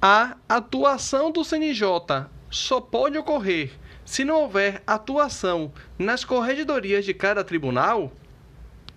A atuação do CNJ só pode ocorrer se não houver atuação nas corregedorias de cada tribunal?